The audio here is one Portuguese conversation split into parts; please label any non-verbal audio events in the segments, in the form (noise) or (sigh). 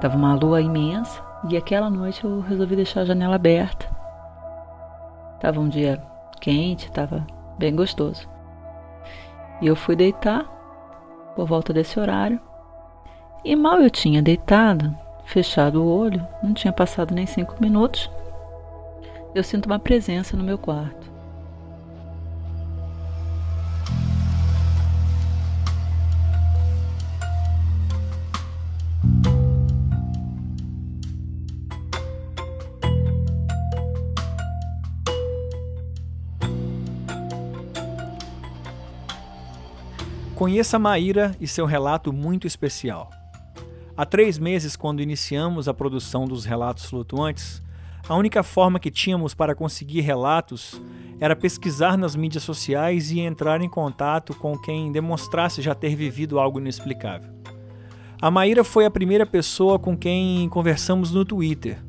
Tava uma lua imensa e aquela noite eu resolvi deixar a janela aberta. Tava um dia quente, tava bem gostoso. E eu fui deitar por volta desse horário. E mal eu tinha deitado, fechado o olho, não tinha passado nem cinco minutos, eu sinto uma presença no meu quarto. Conheça Maíra e seu relato muito especial. Há três meses, quando iniciamos a produção dos relatos flutuantes, a única forma que tínhamos para conseguir relatos era pesquisar nas mídias sociais e entrar em contato com quem demonstrasse já ter vivido algo inexplicável. A Maíra foi a primeira pessoa com quem conversamos no Twitter.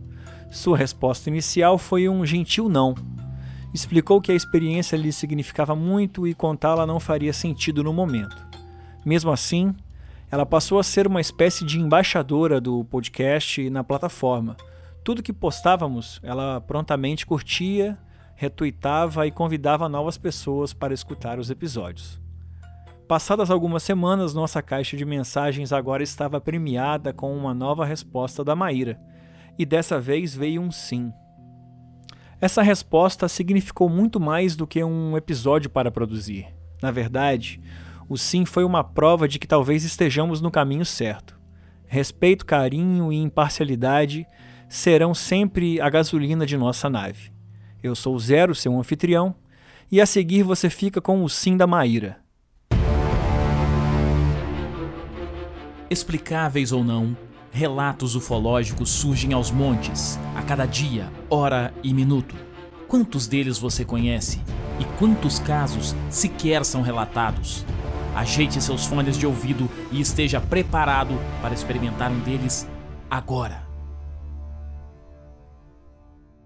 Sua resposta inicial foi um gentil não. Explicou que a experiência lhe significava muito e contá-la não faria sentido no momento. Mesmo assim, ela passou a ser uma espécie de embaixadora do podcast na plataforma. Tudo que postávamos, ela prontamente curtia, retuitava e convidava novas pessoas para escutar os episódios. Passadas algumas semanas, nossa caixa de mensagens agora estava premiada com uma nova resposta da Maíra, e dessa vez veio um sim. Essa resposta significou muito mais do que um episódio para produzir. Na verdade, o sim foi uma prova de que talvez estejamos no caminho certo. Respeito, carinho e imparcialidade serão sempre a gasolina de nossa nave. Eu sou Zero, seu anfitrião, e a seguir você fica com o sim da Maíra. Explicáveis ou não, relatos ufológicos surgem aos montes, a cada dia, hora e minuto. Quantos deles você conhece? E quantos casos sequer são relatados? Ajeite seus fones de ouvido e esteja preparado para experimentar um deles agora.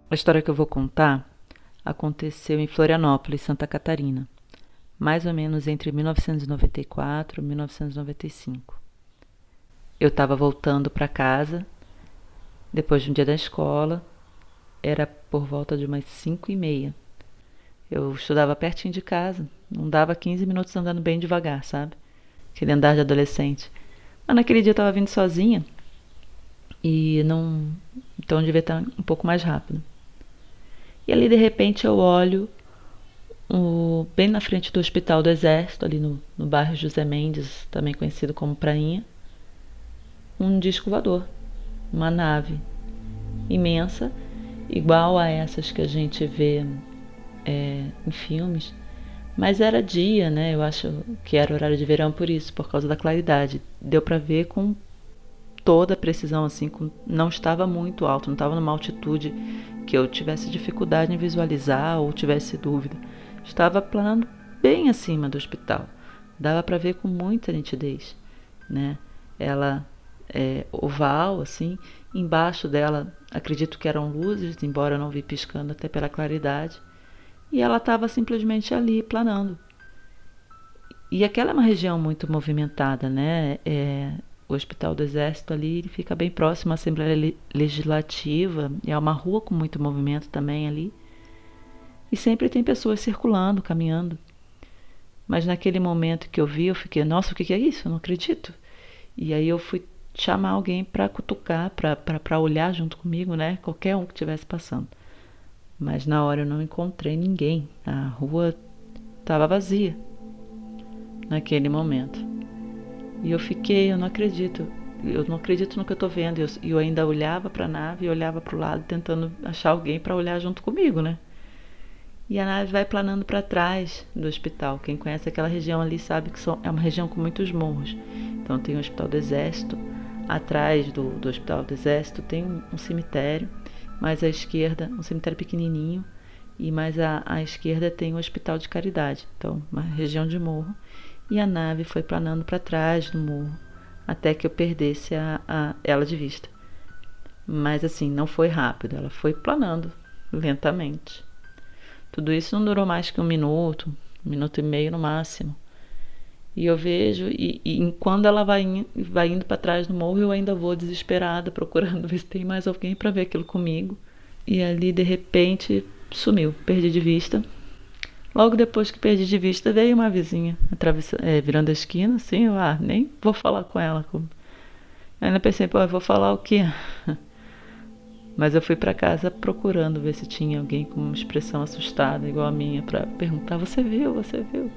A história que eu vou contar aconteceu em Florianópolis, Santa Catarina, mais ou menos entre 1994 e 1995. Eu estava voltando para casa depois de um dia da escola, era por volta de umas cinco e meia. Eu estudava pertinho de casa, não dava 15 minutos andando bem devagar, sabe? Aquele andar de adolescente. Mas naquele dia eu estava vindo sozinha e não. Então eu devia estar um pouco mais rápido. E ali de repente eu olho o, bem na frente do Hospital do Exército, ali no, no bairro José Mendes, também conhecido como Prainha, um disco voador, uma nave imensa, igual a essas que a gente vê é, em filmes, mas era dia, né? Eu acho que era horário de verão por isso, por causa da claridade. Deu para ver com toda a precisão, assim, com, não estava muito alto, não estava numa altitude que eu tivesse dificuldade em visualizar ou tivesse dúvida. Estava planando bem acima do hospital. Dava para ver com muita nitidez, né? Ela é oval, assim, embaixo dela, acredito que eram luzes, embora eu não vi piscando até pela claridade e ela estava simplesmente ali planando. E aquela é uma região muito movimentada, né? É, o Hospital do Exército ali ele fica bem próximo à Assembleia Legislativa, é uma rua com muito movimento também ali. E sempre tem pessoas circulando, caminhando. Mas naquele momento que eu vi, eu fiquei, nossa, o que é isso? Eu não acredito. E aí eu fui chamar alguém para cutucar, para olhar junto comigo, né? Qualquer um que estivesse passando mas na hora eu não encontrei ninguém. A rua estava vazia naquele momento. E eu fiquei, eu não acredito. Eu não acredito no que eu estou vendo. E eu, eu, ainda olhava para a nave e olhava para o lado tentando achar alguém para olhar junto comigo, né? E a nave vai planando para trás do hospital. Quem conhece aquela região ali sabe que são, é uma região com muitos morros. Então tem o Hospital do Exército. Atrás do, do Hospital do Exército tem um, um cemitério mais à esquerda um cemitério pequenininho e mais à, à esquerda tem o Hospital de Caridade, então uma região de morro. E a nave foi planando para trás do morro até que eu perdesse a, a, ela de vista. Mas assim, não foi rápido, ela foi planando lentamente. Tudo isso não durou mais que um minuto, um minuto e meio no máximo. E eu vejo, e, e quando ela vai, in, vai indo para trás do morro, eu ainda vou desesperada, (laughs) procurando ver se tem mais alguém para ver aquilo comigo. E ali, de repente, sumiu, perdi de vista. Logo depois que perdi de vista, veio uma vizinha é, virando a esquina, assim, eu ah, nem vou falar com ela. Ainda pensei, pô, eu vou falar o quê? (laughs) Mas eu fui para casa procurando ver se tinha alguém com uma expressão assustada, igual a minha, para perguntar: Você viu? Você viu?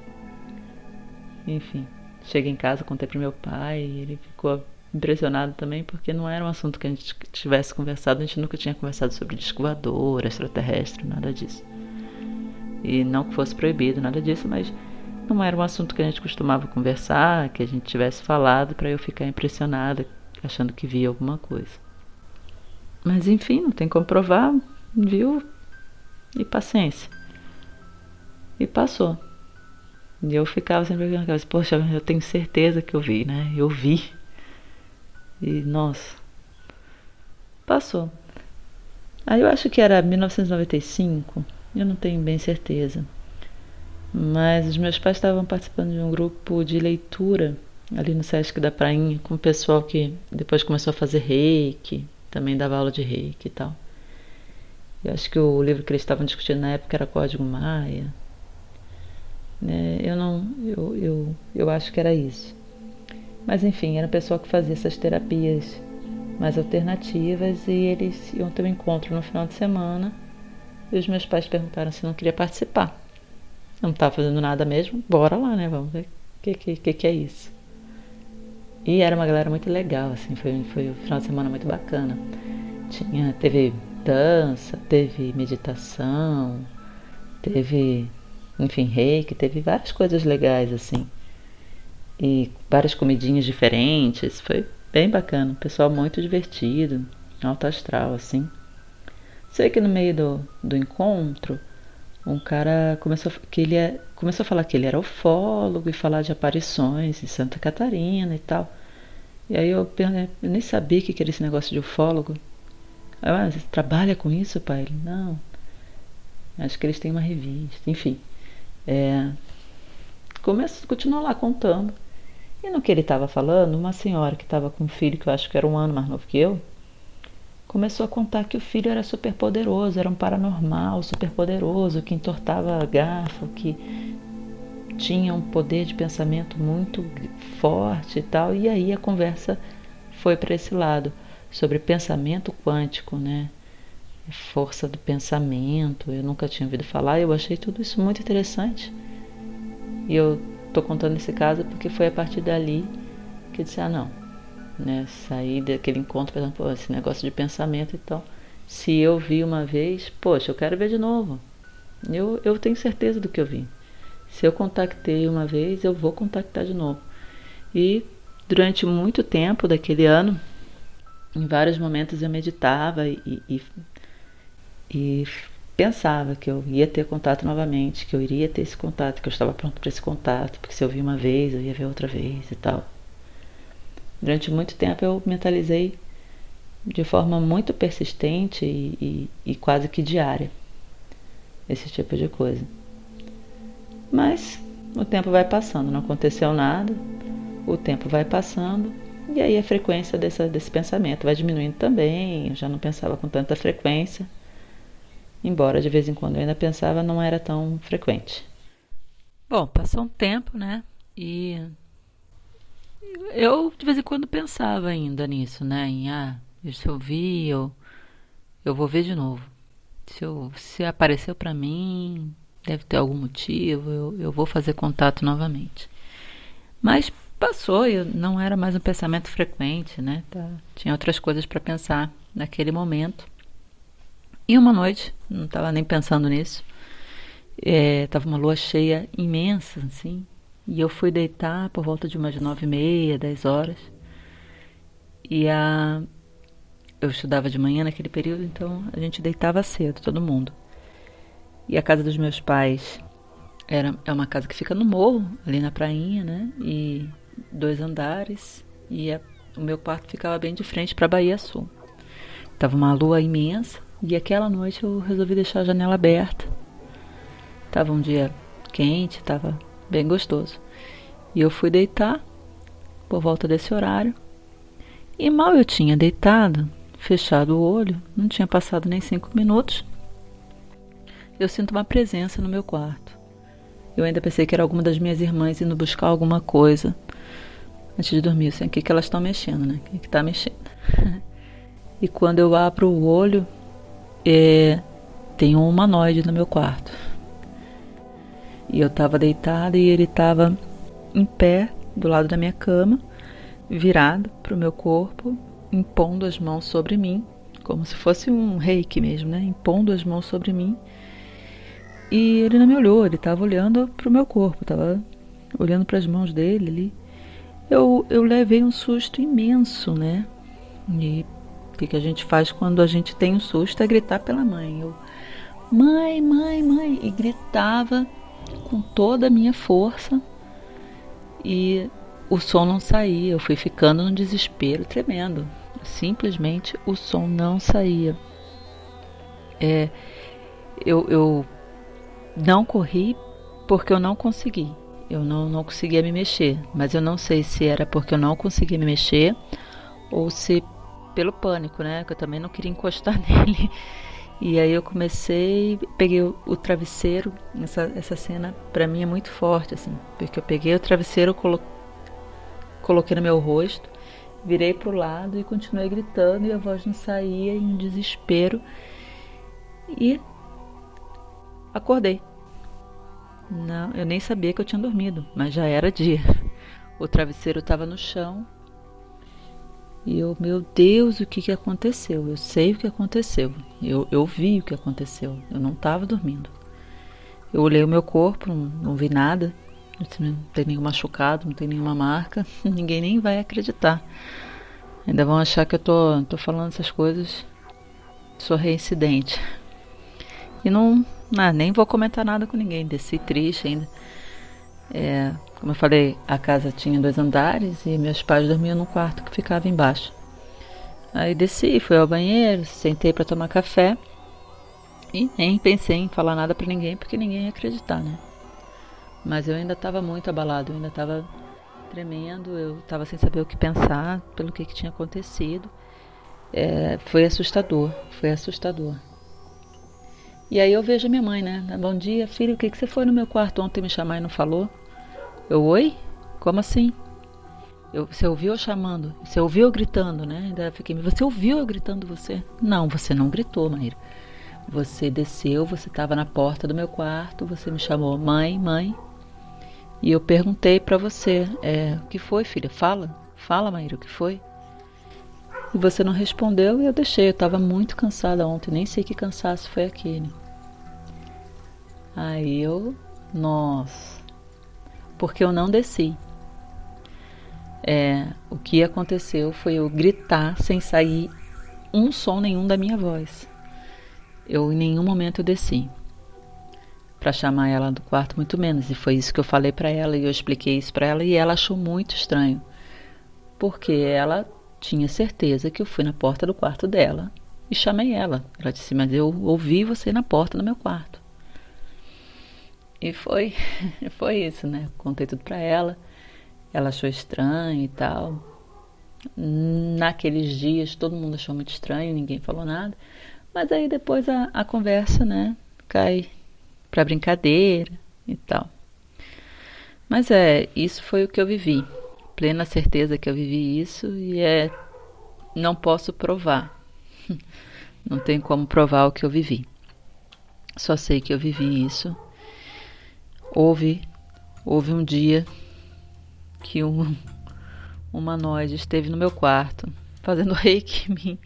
Enfim, cheguei em casa, contei para meu pai, ele ficou impressionado também, porque não era um assunto que a gente tivesse conversado, a gente nunca tinha conversado sobre disco extraterrestre, nada disso. E não que fosse proibido, nada disso, mas não era um assunto que a gente costumava conversar, que a gente tivesse falado para eu ficar impressionada, achando que via alguma coisa. Mas enfim, não tem como provar, viu? E paciência. E passou. E eu ficava sempre na cabeça, poxa, eu tenho certeza que eu vi, né? Eu vi. E nossa. Passou. Aí eu acho que era 1995, eu não tenho bem certeza. Mas os meus pais estavam participando de um grupo de leitura ali no Sesc da Prainha, com o pessoal que depois começou a fazer reiki, também dava aula de reiki e tal. Eu acho que o livro que eles estavam discutindo na época era Código Maia. Né? Eu não, eu, eu, eu acho que era isso. Mas enfim, era o pessoal que fazia essas terapias mais alternativas e eles iam ter um encontro no final de semana. E os meus pais perguntaram se não queria participar. Não estava fazendo nada mesmo, bora lá, né? Vamos ver o que, que, que é isso. E era uma galera muito legal, assim, foi, foi um final de semana muito bacana. Tinha, teve dança, teve meditação, teve, enfim, reiki, teve várias coisas legais, assim. E várias comidinhas diferentes, foi bem bacana. Pessoal muito divertido, alto astral, assim. Sei que no meio do, do encontro, um cara começou que ele é, começou a falar que ele era ufólogo e falar de aparições em Santa Catarina e tal. E aí eu, eu nem sabia o que era esse negócio de ufólogo. Eu, ah, você trabalha com isso, pai? Ele, não. Acho que eles têm uma revista. Enfim. É, começa, continuou lá contando. E no que ele estava falando, uma senhora que estava com um filho que eu acho que era um ano mais novo que eu, começou a contar que o filho era super poderoso, era um paranormal super poderoso, que entortava garfo, que tinha um poder de pensamento muito forte e tal. E aí a conversa foi para esse lado, sobre pensamento quântico, né? Força do pensamento. Eu nunca tinha ouvido falar, eu achei tudo isso muito interessante. E eu tô contando esse caso porque foi a partir dali que eu disse: ah, não, né? Sair daquele encontro pensando, pô, esse negócio de pensamento e tal. Se eu vi uma vez, poxa, eu quero ver de novo. Eu, eu tenho certeza do que eu vi. Se eu contactei uma vez, eu vou contactar de novo. E durante muito tempo daquele ano, em vários momentos eu meditava e, e, e pensava que eu ia ter contato novamente, que eu iria ter esse contato, que eu estava pronto para esse contato, porque se eu vi uma vez, eu ia ver outra vez e tal. Durante muito tempo eu mentalizei de forma muito persistente e, e, e quase que diária esse tipo de coisa. Mas o tempo vai passando, não aconteceu nada, o tempo vai passando e aí a frequência dessa, desse pensamento vai diminuindo também. Eu já não pensava com tanta frequência, embora de vez em quando eu ainda pensava, não era tão frequente. Bom, passou um tempo, né? E eu de vez em quando pensava ainda nisso, né? Em ah, se eu vi, eu, eu vou ver de novo. Se, eu, se apareceu para mim, deve ter algum motivo, eu, eu vou fazer contato novamente. Mas passou, eu, não era mais um pensamento frequente, né? Tá, tinha outras coisas para pensar naquele momento. E uma noite, não estava nem pensando nisso, estava é, uma lua cheia imensa, assim, e eu fui deitar por volta de umas nove e meia, dez horas. E a... eu estudava de manhã naquele período, então a gente deitava cedo, todo mundo. E a casa dos meus pais era, é uma casa que fica no morro, ali na prainha, né? E dois andares. E a, o meu quarto ficava bem de frente para a Bahia Sul. Tava uma lua imensa. E aquela noite eu resolvi deixar a janela aberta. Tava um dia quente, tava bem gostoso. E eu fui deitar por volta desse horário. E mal eu tinha deitado, fechado o olho, não tinha passado nem cinco minutos, eu sinto uma presença no meu quarto. Eu ainda pensei que era alguma das minhas irmãs indo buscar alguma coisa antes de dormir. Assim, o que, que elas estão mexendo, né? O que está mexendo? (laughs) e quando eu abro o olho, é, tem um humanoide no meu quarto. E eu estava deitada e ele estava em pé do lado da minha cama, virado para o meu corpo, impondo as mãos sobre mim, como se fosse um reiki mesmo, né? Impondo as mãos sobre mim. E ele não me olhou, ele estava olhando para o meu corpo, estava olhando para as mãos dele ali. Eu, eu levei um susto imenso, né? E o que, que a gente faz quando a gente tem um susto é gritar pela mãe. Eu, mãe, mãe, mãe, e gritava com toda a minha força e o som não saía. Eu fui ficando num desespero tremendo. Simplesmente o som não saía. É, eu, eu não corri porque eu não consegui. Eu não, não conseguia me mexer. Mas eu não sei se era porque eu não conseguia me mexer ou se pelo pânico, né? Que eu também não queria encostar (laughs) nele. E aí eu comecei, peguei o, travesseiro. Essa, essa cena para mim é muito forte, assim, porque eu peguei o travesseiro, colo coloquei no meu rosto, virei para o lado e continuei gritando e a voz não saía em desespero. E acordei. Não, eu nem sabia que eu tinha dormido, mas já era dia. O travesseiro estava no chão e eu, meu Deus, o que, que aconteceu? Eu sei o que aconteceu. Eu, eu vi o que aconteceu. Eu não estava dormindo. Eu olhei o meu corpo, não, não vi nada. Não tem nenhum machucado, não tem nenhuma marca. (laughs) Ninguém nem vai acreditar. Ainda vão achar que eu tô, tô falando essas coisas. Sou reincidente. E não, não, nem vou comentar nada com ninguém. Desci triste ainda. É, como eu falei, a casa tinha dois andares e meus pais dormiam no quarto que ficava embaixo. Aí desci, fui ao banheiro, sentei para tomar café e nem pensei em falar nada para ninguém porque ninguém ia acreditar, né? Mas eu ainda estava muito abalado, eu ainda estava tremendo, eu estava sem saber o que pensar pelo que, que tinha acontecido. É, foi assustador, foi assustador. E aí eu vejo a minha mãe, né? Bom dia, filho, o que, que você foi no meu quarto ontem me chamar e não falou? Eu, oi? Como assim? Eu, você ouviu eu chamando? Você ouviu eu gritando, né? Ainda fiquei, você ouviu eu gritando você? Não, você não gritou, Maíra. Você desceu, você estava na porta do meu quarto, você me chamou mãe, mãe. E eu perguntei para você, é, o que foi, filha? Fala, fala, Maíra, o que foi? E você não respondeu e eu deixei. Eu estava muito cansada ontem, nem sei que cansaço foi aquele. Aí eu, nossa, porque eu não desci. É, o que aconteceu foi eu gritar sem sair um som nenhum da minha voz. Eu em nenhum momento desci para chamar ela do quarto muito menos e foi isso que eu falei para ela e eu expliquei isso para ela e ela achou muito estranho porque ela tinha certeza que eu fui na porta do quarto dela e chamei ela. Ela disse: "Mas eu ouvi você na porta do meu quarto". E foi, (laughs) foi isso, né? Contei tudo pra ela. Ela achou estranho e tal. Naqueles dias todo mundo achou muito estranho, ninguém falou nada. Mas aí depois a, a conversa, né, cai pra brincadeira e tal. Mas é, isso foi o que eu vivi. Plena certeza que eu vivi isso e é não posso provar. (laughs) Não tem como provar o que eu vivi. Só sei que eu vivi isso Houve, houve um dia que um humanoide esteve no meu quarto fazendo reiki em mim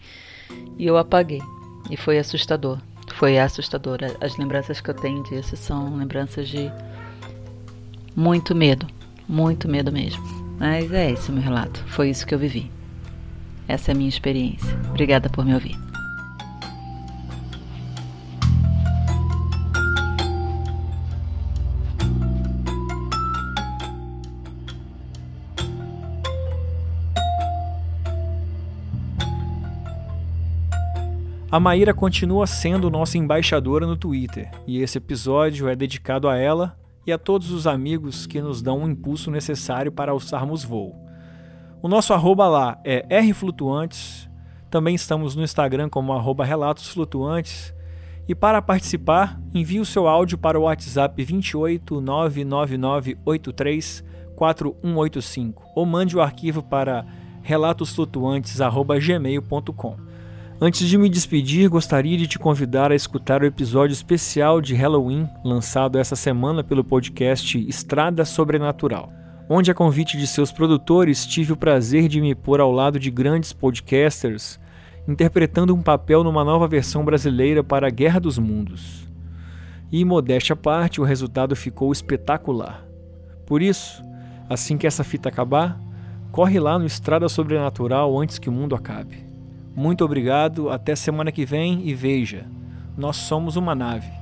e eu apaguei. E foi assustador. Foi assustador. As lembranças que eu tenho disso são lembranças de muito medo. Muito medo mesmo. Mas é esse o meu relato. Foi isso que eu vivi. Essa é a minha experiência. Obrigada por me ouvir. A Maíra continua sendo nossa embaixadora no Twitter, e esse episódio é dedicado a ela e a todos os amigos que nos dão o um impulso necessário para alçarmos voo. O nosso arroba lá é rflutuantes, também estamos no Instagram como arroba relatos flutuantes, e para participar, envie o seu áudio para o WhatsApp 28 99983 4185 ou mande o arquivo para relatosflutuantes.gmail.com. Antes de me despedir, gostaria de te convidar a escutar o episódio especial de Halloween lançado essa semana pelo podcast Estrada Sobrenatural, onde, a convite de seus produtores, tive o prazer de me pôr ao lado de grandes podcasters interpretando um papel numa nova versão brasileira para a Guerra dos Mundos. E, modéstia à parte, o resultado ficou espetacular. Por isso, assim que essa fita acabar, corre lá no Estrada Sobrenatural antes que o mundo acabe. Muito obrigado, até semana que vem e veja, nós somos uma nave.